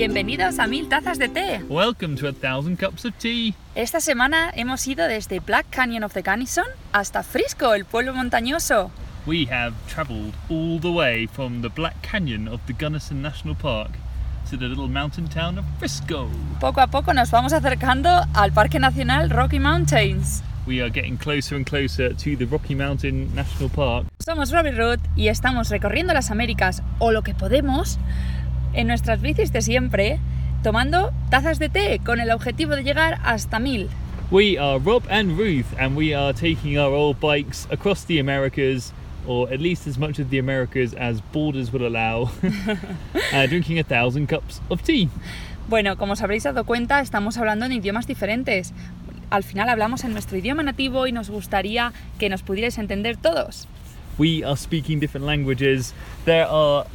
Bienvenidos a Mil Tazas de Té. Welcome to a thousand cups of tea. Esta semana hemos ido desde Black Canyon of the Gunnison hasta Frisco, el pueblo montañoso. We have travelled all the way from the Black Canyon of the Gunnison National Park to the little mountain town of Frisco. Poco a poco nos vamos acercando al Parque Nacional Rocky Mountains. We are getting closer and closer to the Rocky Mountain National Park. Somos Robbie Root y estamos recorriendo las Américas, o lo que podemos, en nuestras bicis de siempre, tomando tazas de té con el objetivo de llegar hasta mil. We are Rob and Ruth, and we are taking our old bikes across the Americas, or at least as much of the Americas as borders will allow, uh, drinking a thousand cups of tea. Bueno, como os habréis dado cuenta, estamos hablando en idiomas diferentes. Al final hablamos en nuestro idioma nativo y nos gustaría que nos pudierais entender todos. We are speaking different languages. There are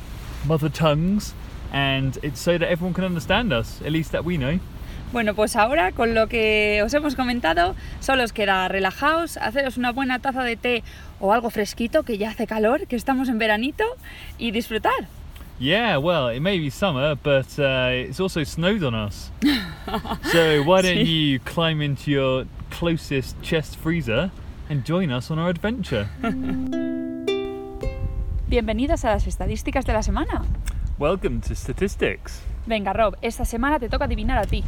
mother tongues, and it's so that everyone can understand us, at least that we know. Bueno, pues ahora con lo que os hemos comentado, solo os queda relajaos, haceros una buena taza de té o algo fresquito, que ya hace calor, que estamos en veranito, y disfrutar. Yeah, well, it may be summer, but uh, it's also snowed on us. so why don't Sí. you climb into your closest chest freezer and join us on our adventure? Bienvenidos a las estadísticas de la semana. Welcome to Statistics. Venga, Rob, esta semana te toca adivinar a ti.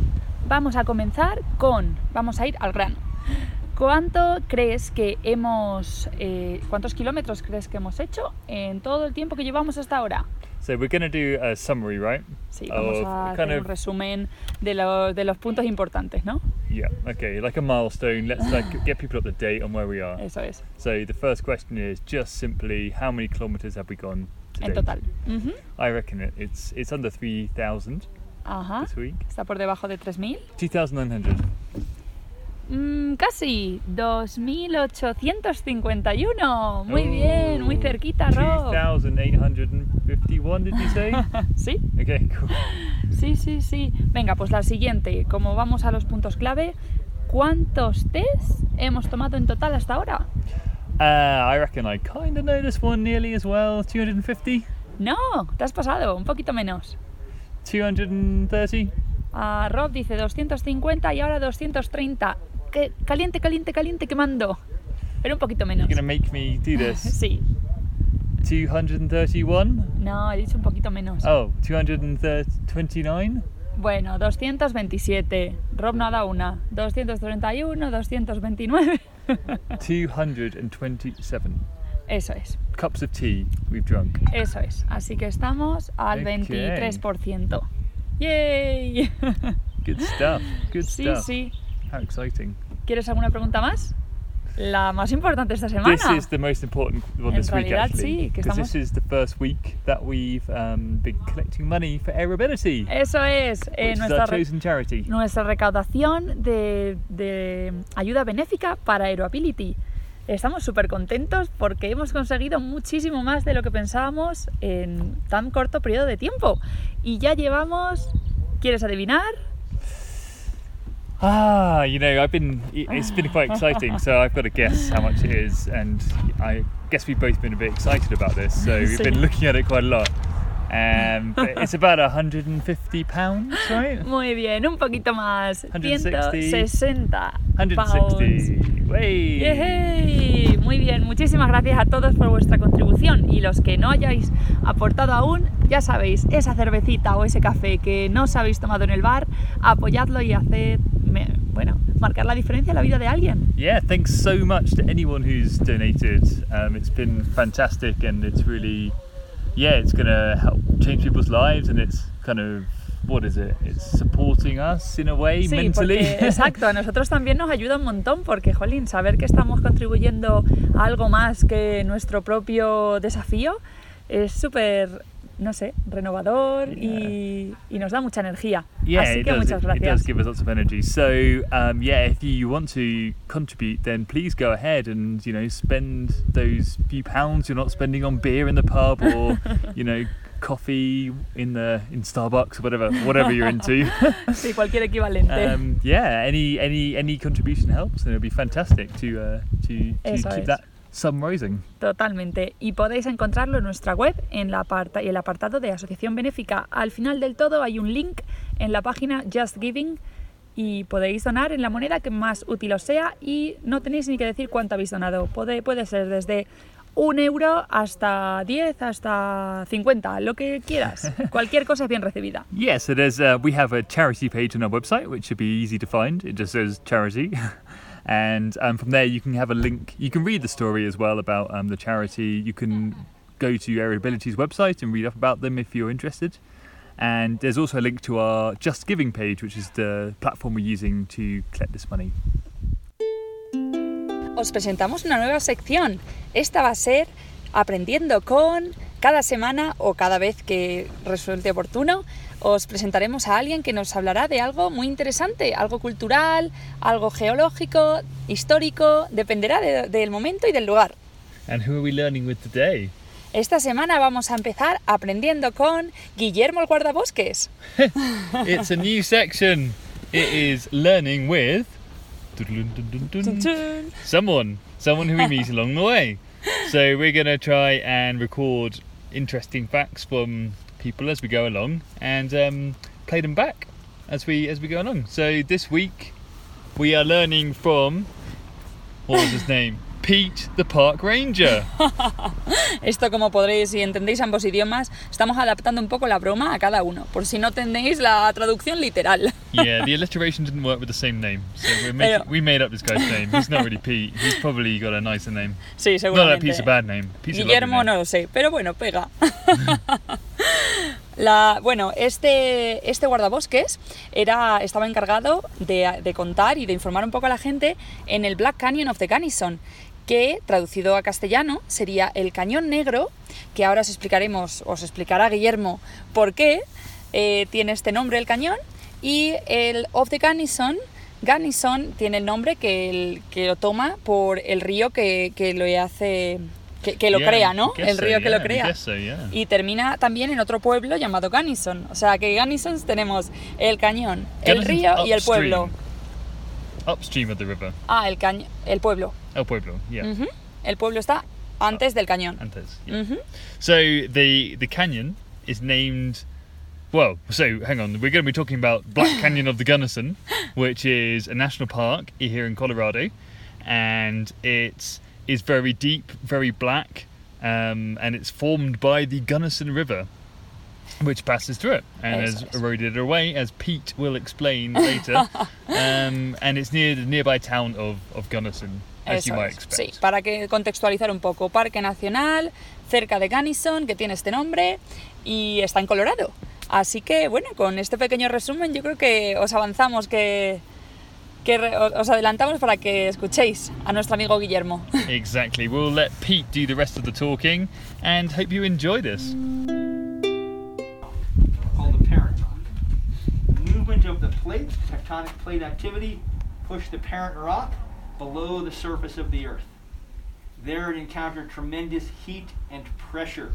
Vamos a comenzar con, vamos a ir al grano. ¿Cuánto crees que hemos, eh, cuántos kilómetros crees que hemos hecho en todo el tiempo que llevamos hasta ahora? So we're going to do a summary, right? Sí, vamos a hacer un of- resumen de, lo- de los puntos importantes, ¿no? Yeah, okay, like a milestone. Let's like get people up to date on where we are. Eso es, So the first question is just simply how many kilometers have we gone to en total. Ujú, I reckon it, it's it's under 3,000 Ajá, this week. está por debajo de 3.000. 2,900. Mm, casi, 2.851. Muy Oh, bien, muy cerquita, Rob. 2,851 did you say? Sí, okay, cool. Sí, sí, sí. Venga, pues la siguiente. Como vamos a los puntos clave, ¿cuántos test hemos tomado en total hasta ahora? Uh, I reckon I kind of know this one nearly as well. 250? No, te has pasado, un poquito menos. 230? Ah, Rob dice 250 y ahora 230. Que- caliente, caliente, caliente, quemando. Pero un poquito menos. You're to make me do this. Sí, 231? no, he dicho un poquito menos. Oh, 229? Bueno, 227. Rob no ha dado una. 231, 229. 227 Eso es. cups of tea we've drunk. Eso es. Así que estamos al Ok. 23%. ¡Yay! Good stuff. Good sí, stuff. sí. How exciting. ¿Quieres alguna pregunta más? La más importante esta semana. This is the most important one En this week, realidad, actually. sí, que estamos- this is the first week that we've um, been collecting money for Airability, Eso es. eh, is nuestra, our chosen charity. nuestra recaudación de, de ayuda benéfica para Aeroability. Estamos súper contentos porque hemos conseguido muchísimo más de lo que pensábamos en tan corto periodo de tiempo. Y ya llevamos... ¿Quieres adivinar? Ah, you know, I've been. it- It's been quite exciting, so I've got to guess how much it is, and I guess we've both been a bit excited about this. So we've been looking at it quite a lot. Um, but it's about 150 pounds, right? Muy bien, un poquito más. 160. 160 pounds. 160. Way. ¡Yehey! Muy bien, muchísimas gracias a todos por vuestra contribución y los que no hayáis aportado aún, ya sabéis, esa cervecita o ese café que no os habéis tomado en el bar, apoyadlo y haced, bueno, marcar la diferencia en la vida de alguien. Yeah, thanks so much to anyone who's donated. Um, it's been fantastic, and it's really, yeah, it's going to help change people's lives, and it's kind of, what is it? It's supporting us in a way Sí, mentally. porque, exacto, a nosotros también nos ayuda un montón porque, jolín, saber que estamos contribuyendo a algo más que nuestro propio desafío es súper, no sé, renovador y, y nos da mucha energía. yeah, Así que does. muchas It, it does give us lots of energy. So, um, yeah, if you want to contribute, then please go ahead and you know spend those few pounds you're not spending on beer in the pub or you know coffee in the in Starbucks or whatever whatever you're into. Sí, cualquier equivalente. um, yeah, any any any contribution helps, and it'll be fantastic to uh, to, to Eso keep es. that Sunrising. Totalmente. Y podéis encontrarlo en nuestra web, en la aparta- el apartado de Asociación Benéfica. Al final del todo hay un link en la página Just Giving y podéis donar en la moneda que más útil os sea y no tenéis ni que decir cuánto habéis donado. Puede, puede ser desde un euro hasta 10, hasta 50, lo que quieras. Cualquier cosa es bien recibida. Yeah, so there's uh, we have a charity page on our website, which should be easy to find. It just says charity, and um, from there you can have a link. You can read the story as well about um, the charity. You can go to Airability's website and read up about them if you're interested. And there's also a link to our Just Giving page, which is the platform we're using to collect this money. os presentamos una nueva sección. Esta va a ser Aprendiendo con. Cada semana o cada vez que resulte oportuno, os presentaremos a alguien que nos hablará de algo muy interesante, algo cultural, algo geológico, histórico, dependerá de- del momento y del lugar. And who are we learning with today? Esta semana vamos a empezar aprendiendo con Guillermo el guardabosques. it's a new section. It is learning with someone, someone who we meet along the way. So we're going to try and record interesting facts from people as we go along and um, play them back as we as we go along. So this week we are learning from what was his name? Pete the Park Ranger. Esto, como podréis y entendéis ambos idiomas, estamos adaptando un poco la broma a cada uno, por si no entendéis la traducción literal. yeah, the alliteration didn't work with the same name, so making, we made up this guy's name. He's not really Pete. He's probably got a nicer name. Sí, Not that seguramente. Pete's a bad name. Pete's a Guillermo name. no lo sé, pero bueno, pega. La, bueno, este, este guardabosques era, estaba encargado de, de contar y de informar un poco a la gente en el Black Canyon of the Gunnison, que traducido a castellano sería el Cañón Negro, que ahora os explicaremos, os explicará Guillermo por qué eh, tiene este nombre el cañón, y el of the Gunnison, Gunnison tiene el nombre que, el- que lo toma por el río que, que lo hace, que, que lo Yeah, crea, ¿no? El so, río que lo yeah, crea. guess so, yeah. Y termina también en otro pueblo llamado Gunnison. O sea que Gunnison tenemos el cañón, el río y el pueblo. Upstream of the river. Ah, el cañón, el pueblo. El Pueblo, yeah. Ujú. El pueblo está antes del cañón. Antes, yeah. Ujú. So the the canyon is named. Well, so hang on. We're going to be talking about Black Canyon of the Gunnison, which is a national park here in Colorado, and it is very deep, very black, um, and it's formed by the Gunnison River, which passes through it and has eroded it away, as Pete will explain later. um, and it's near the nearby town of, of Gunnison, as you might expect. Sí, para que contextualizar un poco. Parque Nacional, cerca de Gunnison, que tiene este nombre y está en Colorado. Así que, bueno, con este pequeño resumen yo creo que os avanzamos, que, que re- os adelantamos para que escuchéis a nuestro amigo Guillermo. Exactly. We'll let Pete do the rest of the talking and hope you enjoy this. Tectonic plate activity, pushed the parent rock below the surface of the earth. There it encountered tremendous heat and pressure.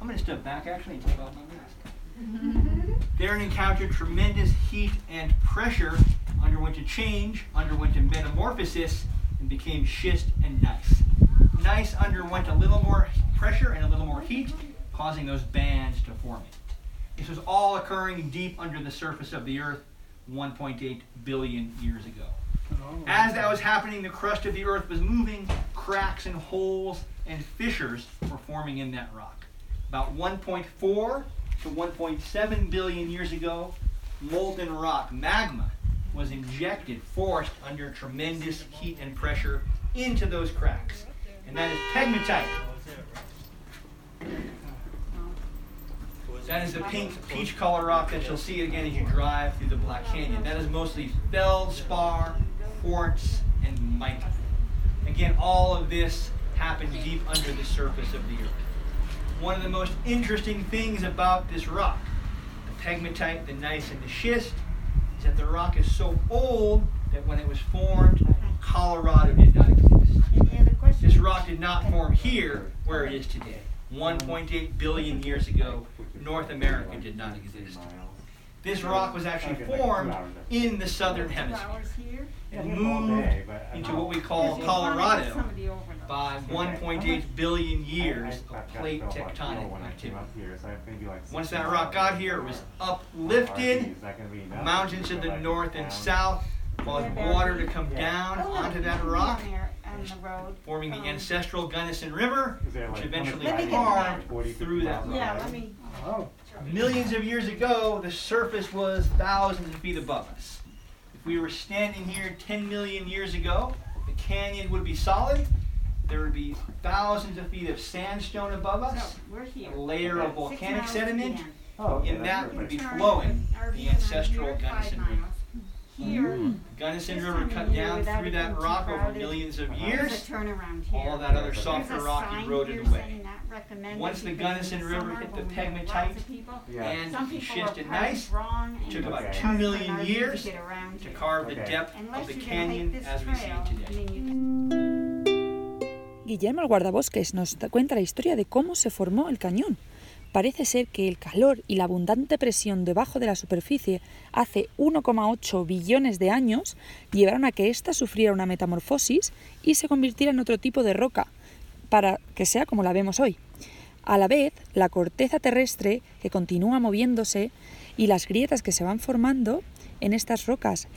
I'm going to step back actually and take off my mask. there it encountered tremendous heat and pressure, underwent a change, underwent a metamorphosis, and became schist and gneiss. Gneiss underwent a little more pressure and a little more heat, causing those bands to form it. This was all occurring deep under the surface of the Earth 1.8 billion years ago. Oh. As that was happening, the crust of the Earth was moving, cracks and holes and fissures were forming in that rock. About 1.4 to 1.7 billion years ago, molten rock, magma, was injected, forced under tremendous heat and pressure into those cracks. And that is pegmatite. That is the pink peach color rock that you'll see again as you drive through the Black Canyon. That is mostly feldspar, quartz, and mica. Again, all of this happened deep under the surface of the earth. One of the most interesting things about this rock, the pegmatite, the gneiss, and the schist, is that the rock is so old that when it was formed, Colorado did not exist. This rock did not form here where it is today. 1.8 billion years ago, North America did not exist. This rock was actually formed in the southern hemisphere. and moved into what we call Colorado by 1.8 billion years of plate tectonic activity. Once that rock got here, it was uplifted, mountains in the north and south caused water to come down onto that rock forming the ancestral Gunnison River, which eventually formed through that. Yeah, let me. Oh. Millions of years ago, the surface was thousands of feet above us. If we were standing here 10 million years ago, the canyon would be solid. There would be thousands of feet of sandstone above So, us, we're here. a layer of volcanic miles to the sediment, end. Oh, okay, and that perfect. would be flowing the RV is on ancestral here, Gunnison River. miles. Here, Gunnison This River cut down through that rock over millions of Uh-huh. there's years. a turnaround here. All that other There's a softer rock sign eroded here away. Recommended Once the because Gunnison in River hit the have lots pegmatite of people, Yeah. and Some people shifted are nice, wrong and took about Okay. two million RV years to get around to here. carve the Okay. depth of Unless the canyon this as we see trail, it today. you Guillermo el guardabosques nos da- cuenta la historia de cómo se formó el cañón. Parece ser que el calor y la abundante presión debajo de la superficie hace 1,8 billones de años llevaron a que ésta sufriera una metamorfosis y se convirtiera en otro tipo de roca, para que sea como la vemos hoy. A la vez, la corteza terrestre que continúa moviéndose y las grietas que se van formando en estas rocas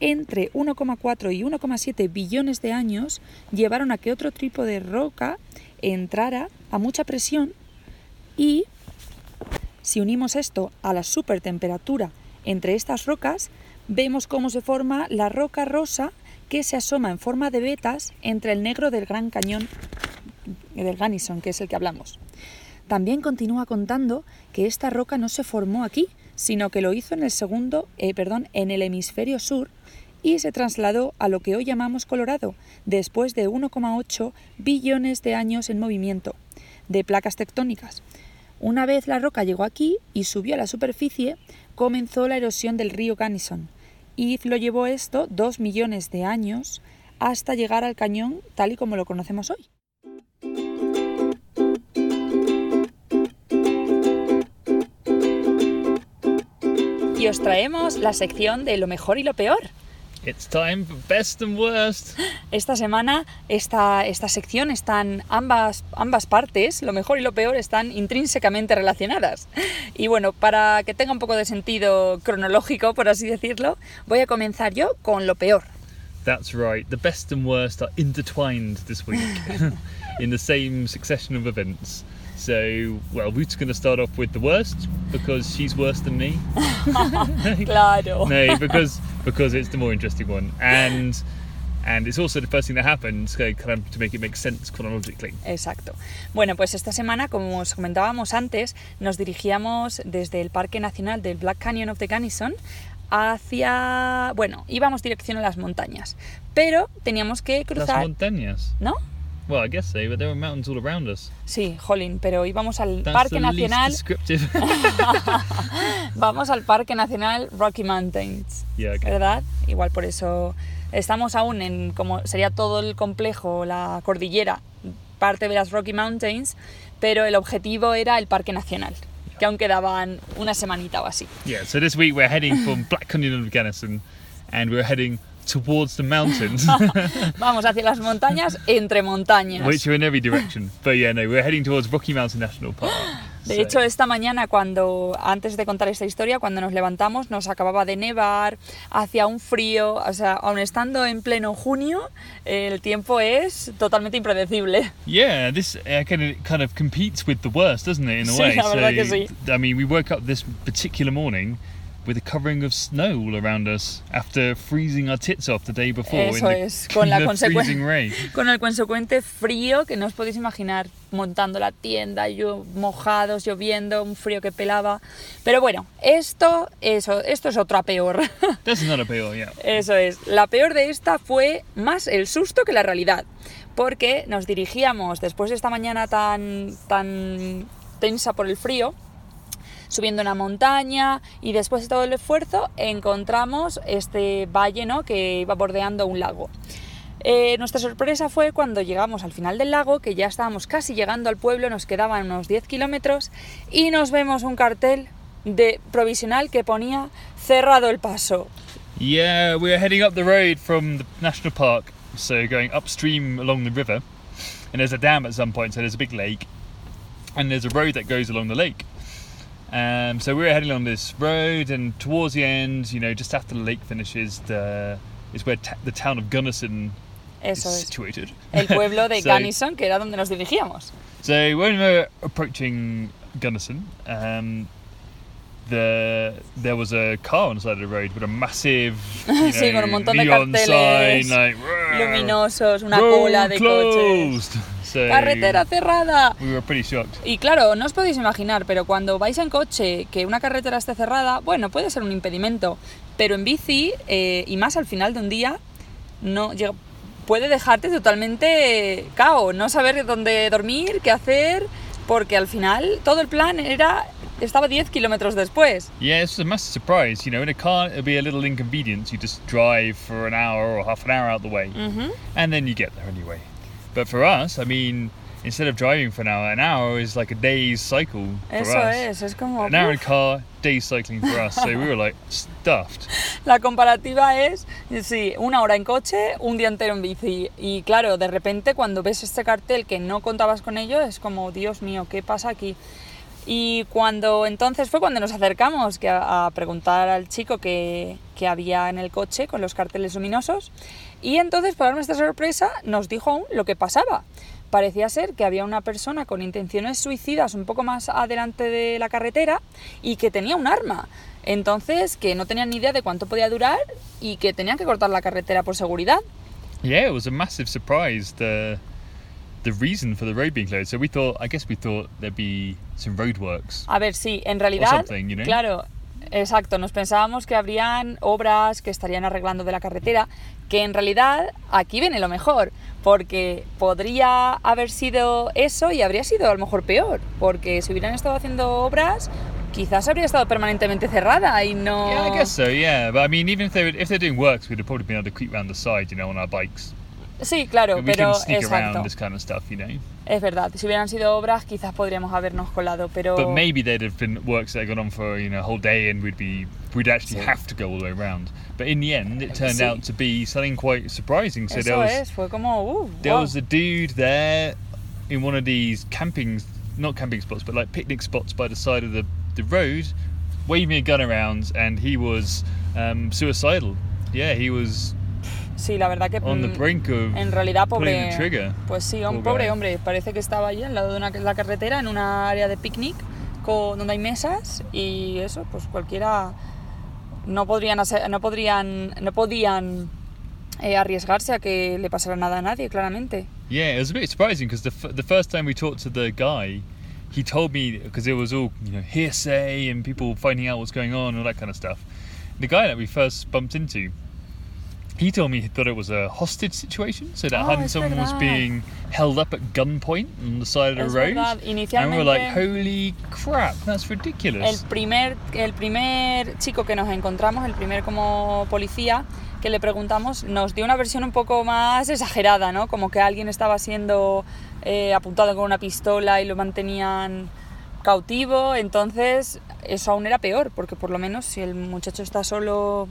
entre 1,4 y 1,7 billones de años llevaron a que otro tipo de roca entrara a mucha presión y si unimos esto a la supertemperatura entre estas rocas, vemos cómo se forma la roca rosa que se asoma en forma de vetas entre el negro del Gran Cañón del Gunnison, que es el que hablamos. También continúa contando que esta roca no se formó aquí, sino que lo hizo en el segundo, eh, perdón, en el hemisferio sur y se trasladó a lo que hoy llamamos Colorado, después de 1,8 billones de años en movimiento de placas tectónicas. Una vez la roca llegó aquí y subió a la superficie, comenzó la erosión del río Gunnison y lo llevó esto dos millones de años hasta llegar al cañón tal y como lo conocemos hoy. Y os traemos la sección de lo mejor y lo peor. It's time for best and worst. Esta semana esta, esta sección están ambas, ambas partes, lo mejor y lo peor, están intrínsecamente relacionadas. Y bueno, para que tenga un poco de sentido cronológico, por así decirlo, voy a comenzar yo con lo peor. That's right. The best and worst are intertwined this week in the same succession of events. So, well, Ruth's going to start off with the worst because she's worse than me. Claro. no, because because it's the more interesting one, and and it's also the first thing that happened, of to make it make sense chronologically. Exacto. Bueno, pues esta semana, como os comentábamos antes, nos dirigíamos desde el Parque Nacional del Black Canyon of the Gunnison hacia... Bueno, íbamos dirección a las montañas, pero teníamos que Las cruzar... montañas. ¿No? Well, I guess so, but there are mountains all around us. Sí, jolín, pero íbamos al That's Parque the Nacional... least descriptive. Vamos al Parque Nacional Rocky Mountains, yeah, okay. ¿verdad? Igual por eso estamos aún en como sería todo el complejo, la cordillera, parte de las Rocky Mountains, pero el objetivo era el Parque Nacional, que aún quedaban una semanita o así. Yeah, so this week we're heading from Black Canyon of Gunnison, and we're heading towards the mountains, Vamos hacia las montañas entre montañas. which are in every direction. But yeah, no, we're heading towards Rocky Mountain National Park. De So- hecho, esta mañana, cuando antes de contar esta historia, cuando nos levantamos, nos acababa de nevar, hacía un frío, o sea, aun estando en pleno junio, el tiempo es totalmente impredecible. Yeah, this uh, kind of kind of competes with the worst, doesn't it? In a Sí, way. la verdad que sí. I mean, we woke up this particular morning with a covering of snow all around us after freezing our tits off the day before Eso in the, es, con la in the freezing rain. Con el consecuente frío que no os podéis imaginar, montando la tienda, yo, mojados, lloviendo, un frío que pelaba. Pero bueno, esto, eso, esto es otra peor. That's another peor, yeah. Eso es. La peor de esta fue más el susto que la realidad. Porque nos dirigíamos después de esta mañana tan, tan tensa por el frío, subiendo una montaña y después de todo el esfuerzo encontramos este valle ¿no? que iba bordeando un lago. Eh, nuestra sorpresa fue cuando llegamos al final del lago, que ya estábamos casi llegando al pueblo, nos quedaban unos 10 kilómetros y nos vemos un cartel de provisional que ponía cerrado el paso. Yeah, we were heading up the road from the national park, so going upstream along the river, and there's a dam at some point, so there's a big lake, and there's a road that goes along the lake. Um, so we were heading along this road, and towards the end, you know, just after the lake finishes, the is where ta- the town of Gunnison Eso is situated. El pueblo de So- Gunnison, que era donde nos dirigíamos. So when we were approaching Gunnison, um, the there was a car on the side of the road with a massive, you Sí, con un know, montón de carteles sign, like Luminosos, una cola de coches. Closed." So ¡Carretera cerrada! we were pretty shocked. Y claro, no os podéis imaginar, pero cuando vais en coche, que una carretera esté cerrada, bueno, puede ser un impedimento, pero en bici, eh, y más al final de un día, no llega- puede dejarte totalmente cao, no saber dónde dormir, qué hacer, porque al final todo el plan era estaba 10 kilómetros después. Yeah, it's a massive surprise. You know, in a car it'll be a little inconvenience. You just drive for an hour or half an hour out the way, Ujú. and then you get there anyway. But for us, I mean, instead of driving for an hour, an hour is like a day's cycle for Eso us. es, es como... An hour in car, day's cycling for us. So we were like stuffed. La comparativa es, sí, una hora en coche, un día entero en bici. Y claro, de repente cuando ves este cartel que no contabas con ello, es como, Dios mío, ¿qué pasa aquí? Y cuando entonces fue cuando nos acercamos que a, a preguntar al chico que, que había en el coche con los carteles luminosos. Y entonces, para nuestra sorpresa, nos dijo aún lo que pasaba. Parecía ser que había una persona con intenciones suicidas un poco más adelante de la carretera y que tenía un arma. Entonces, que no tenían ni idea de cuánto podía durar y que tenían que cortar la carretera por seguridad. Yeah, it was a massive surprise the the reason for the road being closed. So we thought, I guess we thought there'd be some roadworks. A ver, sí, en realidad, something, you know? claro, exacto, nos pensábamos que habrían obras que estarían arreglando de la carretera, que en realidad aquí viene lo mejor, porque podría haber sido eso y habría sido a lo mejor peor, porque si hubieran estado haciendo obras, quizás habría estado permanentemente cerrada y no... Yeah, I guess so. Yeah, but I mean, even if they were, if they're doing works, we'd have been able to creep around the side, you know, on our bikes. Sí, claro, we pero exacto, this kind of stuff, you know. es verdad, si hubieran sido obras quizás podríamos habernos colado, pero... But maybe there'd have been works that had gone on for you know a whole day, and we'd be we'd actually Sí. have to go all the way around. But in the end, it turned Sí. out to be something quite surprising. So there was es, fue como... Uh, there wow. was a dude there in one of these camping, not camping spots, but like picnic spots by the side of the the road, waving a gun around, and he was um, suicidal. Yeah, he was Sí, la verdad que... on the mm, brink of En realidad, pobre. Pues sí, un Pobre hombre. Parece que estaba allí al lado de una, la carretera, en una área de picnic, con, donde hay mesas y eso, pues cualquiera. No podrían, hacer- no podrían, no podían eh, arriesgarse a que le pasara nada a nadie, claramente. Yeah, it was a bit surprising because the, f- the first time we talked to the guy, he told me because it was all you know hearsay and people finding out what's going on and all that kind of stuff. The guy that we first bumped into, he told me he thought it was a hostage situation, so that Oh, was being held up at gunpoint on the side of the Es road, verdad, and we were like, "Holy crap, that's El ridiculous!" primer, el primer chico que nos encontramos, el primer como policía, que le preguntamos, nos dio una versión un poco más exagerada, ¿no? Como que alguien estaba siendo eh, apuntado con una pistola y lo mantenían cautivo, entonces eso aún era peor, porque por lo menos si el muchacho está solo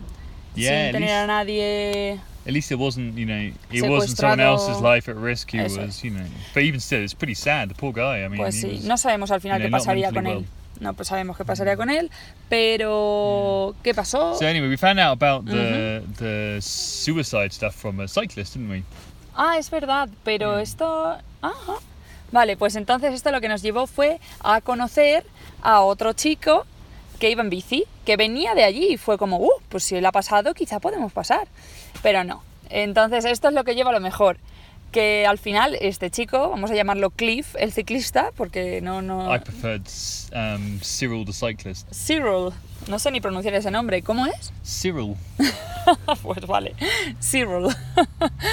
Yeah, sin at tener least- a nadie... At least it wasn't, you know, it wasn't someone else's life at risk. He Eso was, you know. But even still, it's pretty sad. The poor guy. I mean, Pues sí, was- no sabemos al final you qué know, not pasaría con mentally él. No pues sabemos qué pasaría con él, pero ¿qué pasó? So anyway, we found out about the the suicide stuff from a cyclist, didn't we? Ah, es verdad, pero Mm. esto... Ajá. Vale, pues entonces esto lo que nos llevó fue a conocer a otro chico que iba en bici, que venía de allí y fue como, uh, pues si él ha pasado, quizá podemos pasar. Pero no. Entonces esto es lo que lleva a lo mejor. Que al final este chico, vamos a llamarlo Cliff, el ciclista, porque no... no I preferred um, Cyril the cyclist. Cyril, no sé ni pronunciar ese nombre, ¿cómo es? Cyril. pues vale, Cyril.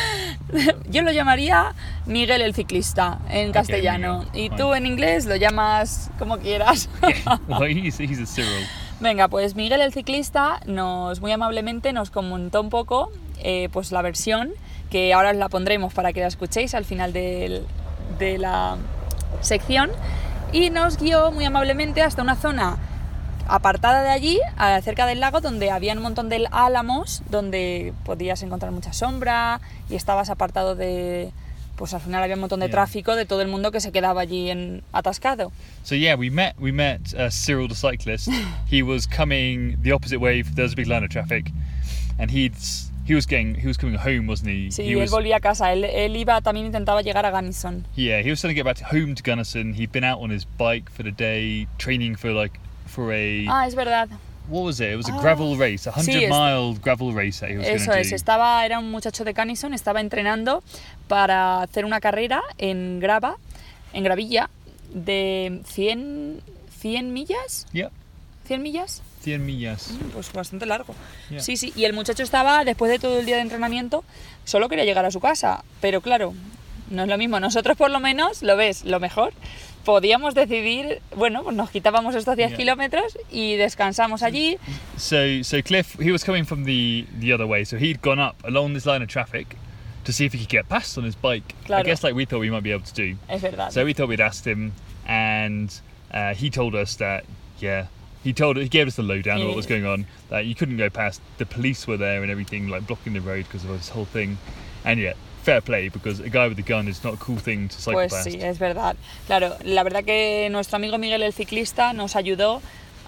Yo lo llamaría Miguel el ciclista en castellano. Y tú en inglés lo llamas como quieras. well, he's, he's a Cyril. Venga, pues Miguel el ciclista nos muy amablemente nos comentó un poco eh, pues la versión que ahora os la pondremos para que la escuchéis al final del- de la sección y nos guió muy amablemente hasta una zona apartada de allí, cerca del lago, donde había un montón de álamos, donde podías encontrar mucha sombra y estabas apartado de... Pues al final había un montón de Yeah. tráfico de todo el mundo que se quedaba allí en, atascado. So yeah, we met we met uh, Cyril the cyclist. he was coming the opposite way. There was a big line of traffic, and he'd he was getting he was coming home, wasn't he? Sí, he él was volvía a casa. Él, él iba, también intentaba llegar a Gunnison. yeah he was trying to get back to home to Gunnison. He'd been out on his bike for the day, training for like for a Ah, es verdad. what was it? It was a Ah. gravel race, a hundred Sí, es- mile gravel race that he was Eso es, do. estaba, era un muchacho de Canison, estaba entrenando para hacer una carrera en grava, en gravilla, de 100, 100 millas. Yep, 100 millas, 100 millas. Mm, pues bastante largo. Yeah. Sí, sí, y el muchacho estaba, después de todo el día de entrenamiento, solo quería llegar a su casa, pero claro, no es lo mismo. Nosotros por lo menos, lo ves, lo mejor, podíamos decidir, bueno, pues nos quitábamos estos 10 Yeah. kilómetros y descansamos allí. So so Cliff he was coming from the the other way, so he'd gone up along this line of traffic to see if he could get past on his bike. I Claro. guess like we thought we might be able to do. Es verdad. So we thought we'd asked him, and uh, he told us that yeah, he told he gave us the lowdown of what was Yeah. going on. That you couldn't go past. The police were there and everything, like blocking the road because of this whole thing. And yeah, fair play because a guy with a gun is not a cool thing to cycle Pues past. sí, es verdad. Claro, la verdad que nuestro amigo Miguel el ciclista nos ayudó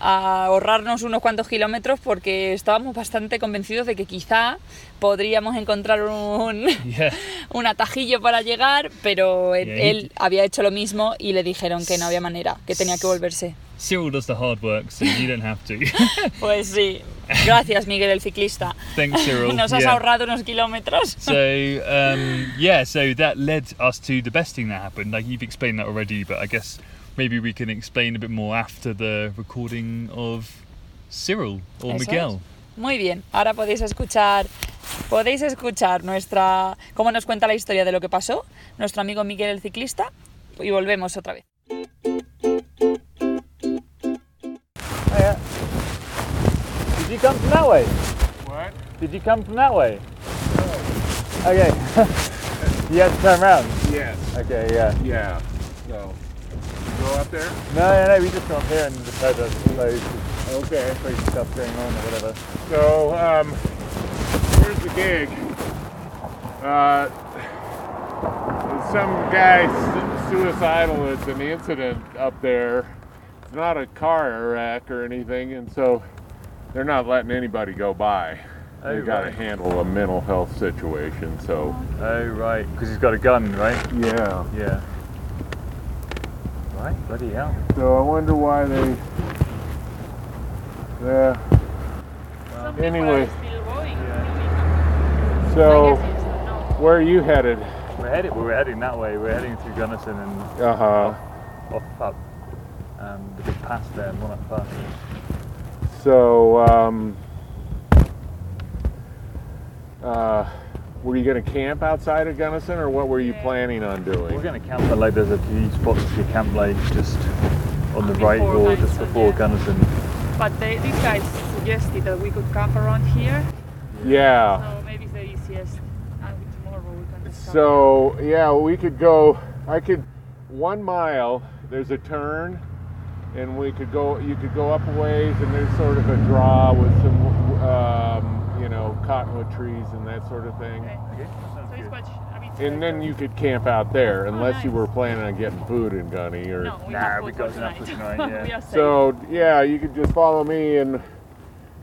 a ahorrarnos unos cuantos kilómetros porque estábamos bastante convencidos de que quizá podríamos encontrar un, Yeah, un atajillo para llegar, pero él, Yeah, he- él había hecho lo mismo y le dijeron que no había manera, que tenía que volverse. Cyril does the hard work, so you don't have to. Pues sí, gracias Miguel el ciclista. Thanks, Cyril. Nos has Yeah. ahorrado unos kilómetros. So um, yeah, so that led us to the best thing that happened. Like you've explained that already, but I guess maybe we can explain a bit more after the recording of Cyril or Eso Miguel. es. Muy bien, ahora podéis escuchar, podéis escuchar nuestra, cómo nos cuenta la historia de lo que pasó nuestro amigo Miguel el ciclista y volvemos otra vez. Come from that way? What? Did you come from that way? No. Okay. you had to turn around. Yes. Okay, yeah. Yeah. So, go up there? No, no, no. We just come up here and just of loads of Okay. crazy stuff going on or whatever. So, um, here's the gig. Uh, some guy suicidal. It's an incident up there. It's not a car wreck or anything, and so they're not letting anybody go by. Oh, They got to right. handle a mental health situation. So, Oh right, because he's got a gun, right? yeah. Yeah. Right, bloody hell. So I wonder why they. Yeah. Anyway, so where are you headed? We're headed. We're heading that way. We're heading through Gunnison and Uh huh. off up um, the big pass there, and one up pass. So, um, uh, were you going to camp outside of Gunnison, or what were you planning on doing? We're going to camp at like there's a few spots to camp like just on the Before right or just Gunnison, before yeah. Gunnison. But they, these guys suggested that we could camp around here, Yeah. so maybe it's the easiest. And tomorrow we can just So, yeah, we could go. I could one mile. There's a turn, and we could go. You could go up a ways, and there's sort of a draw with some, um, you know, cottonwood trees and that sort of thing. Okay. Okay, that sounds good. And then you could camp out there, unless you nice. were planning on getting food in Gunny or. No, we Nah, have we food got for enough tonight. tonight, yeah. we. So yeah, you could just follow me and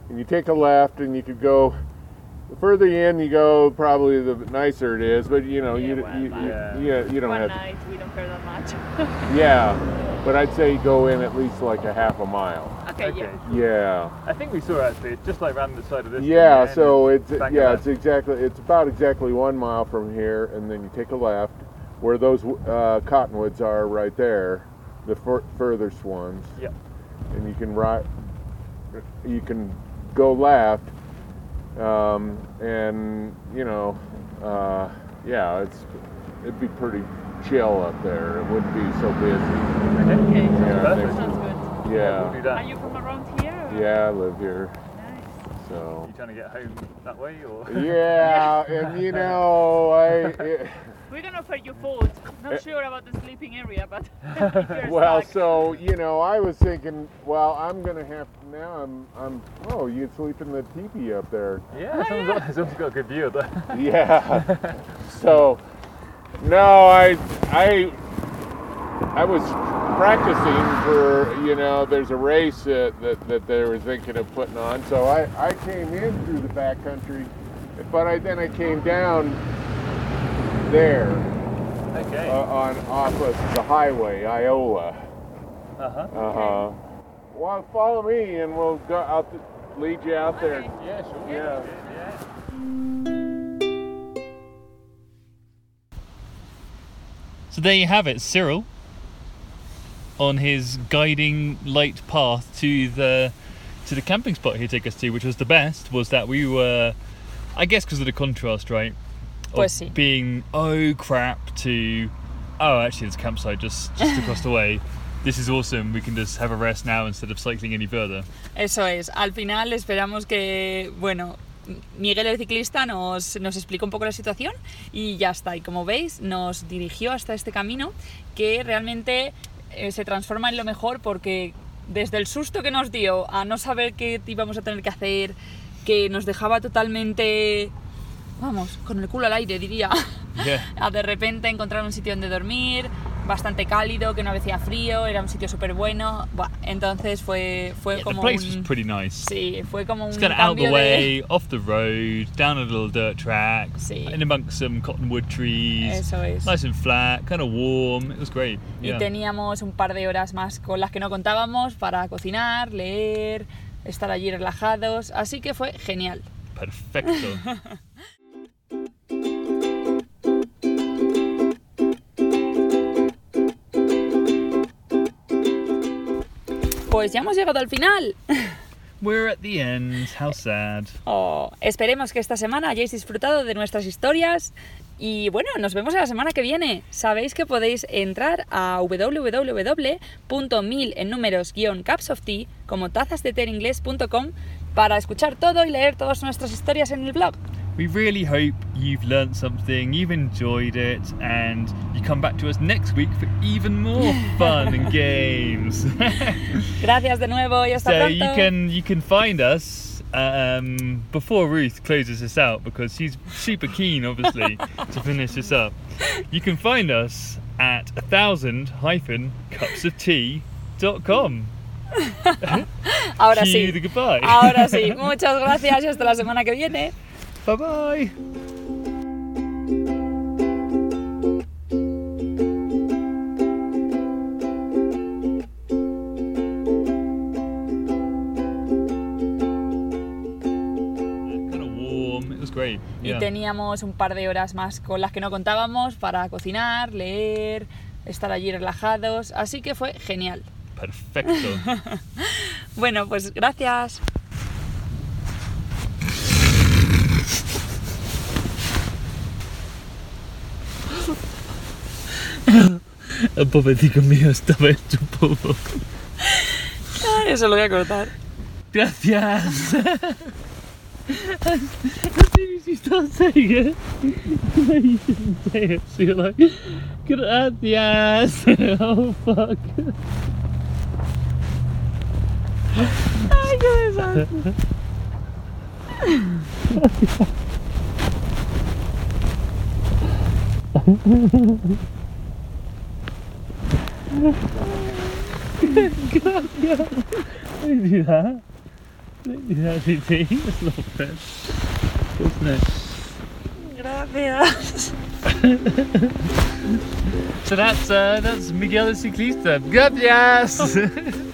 and you take a left and you could go. The further in you go, probably the nicer it is. But you know, Yeah, you, well, you, you, yeah. yeah, you don't One have. night, we don't care that much. Yeah, but I'd say go in at least like a half a mile. okay, Okay. yeah. Yeah. I think we saw actually. It's just like around the side of this. Yeah. and So it's back yeah, of it's exactly it's about exactly one mile from here, and then you take a left, where those uh, cottonwoods are right there, the fur- furthest ones. Yep. and you can right you can go left um, and you know uh, yeah it's it'd be pretty chill up there it wouldn't be so busy Okay, Yeah, sounds, sounds good. We'll yeah. Are you from around here? or- yeah I live here Nice. so You trying to get home that way or? yeah and you know I it, We're gonna offer you food. Eh. Not sure about the sleeping area, but Well, so you know, I was thinking, well, I'm gonna have now. I'm, I'm. Oh, you could sleep in the teepee up there. Yeah, someone's, got, someone's got a good view of. Yeah. so, no, I, I, I was practicing for you know. There's a race that, that, that they were thinking of putting on, so I, I came in through the back country, but I then I came down there Okay. uh, on off of the highway, Iowa. Uh huh. Uh huh. Well, follow me, and we'll go out. To, lead you out there. Yeah, sure. Yeah. yeah. So there you have it, Cyril on his guiding light path to the to the camping spot he took us to, which was the best, was that we were I guess because of the contrast, right? Pues sí. being oh crap to oh actually there's a campsite just just across the way. This is awesome. We can just have a rest now instead of cycling any further. Eso es, al final esperamos que, bueno, Miguel el ciclista nos, nos explicó un poco la situación y ya está. Y como veis, nos dirigió hasta este camino que realmente eh, se transforma en lo mejor porque desde el susto que nos dio a no saber qué íbamos a tener que hacer, que nos dejaba totalmente, vamos, con el culo al aire diría, Yeah. a de repente encontrar un sitio donde dormir, bastante cálido, que no hacía frío, era un sitio súper bueno. Entonces fue, fue Yeah, the como place un... was pretty nice. Sí, fue como un It's kind of out of the cambio de... way, off the road, down a little dirt track, Sí. in amongst some cottonwood trees. Eso es. Nice and flat, kind of warm. It was great. Y Yeah. teníamos un par de horas más con las que no contábamos para cocinar, leer, estar allí relajados, así que fue genial. Perfecto. Pues ya hemos llegado al final. We're at the end. How sad. Oh, esperemos que esta semana hayáis disfrutado de nuestras historias y bueno, nos vemos la semana que viene. Sabéis que podéis entrar a www.mil en números guion cups of tea como tazas de para escuchar todo y leer todas nuestras historias en el blog. We really hope you've learnt something, you've enjoyed it, and you come back to us next week for even more fun and games. Gracias de nuevo y hasta so pronto. you can you can find us um, before Ruth closes this out because she's super keen, obviously, to finish this up. You can find us at a thousand hyphen cups of tea dot com. Ahora Cue sí. the goodbye. Ahora sí. Muchas gracias y hasta la semana que viene. Bye bye. Kind of warm. It was great. Y Yeah. teníamos un par de horas más con las que no contábamos para cocinar, leer, estar allí relajados, así que fue genial. Perfecto. Bueno, pues gracias. El pobrecito mío estaba hecho polvo. Eso lo voy a cortar. Gracias. gracias. oh fuck. Ay, qué desastre. Don't do that. Don't do that, DT. That's not fair. Isn't it? Gracias. So that's uh, that's Miguel el Ciclista. Gracias.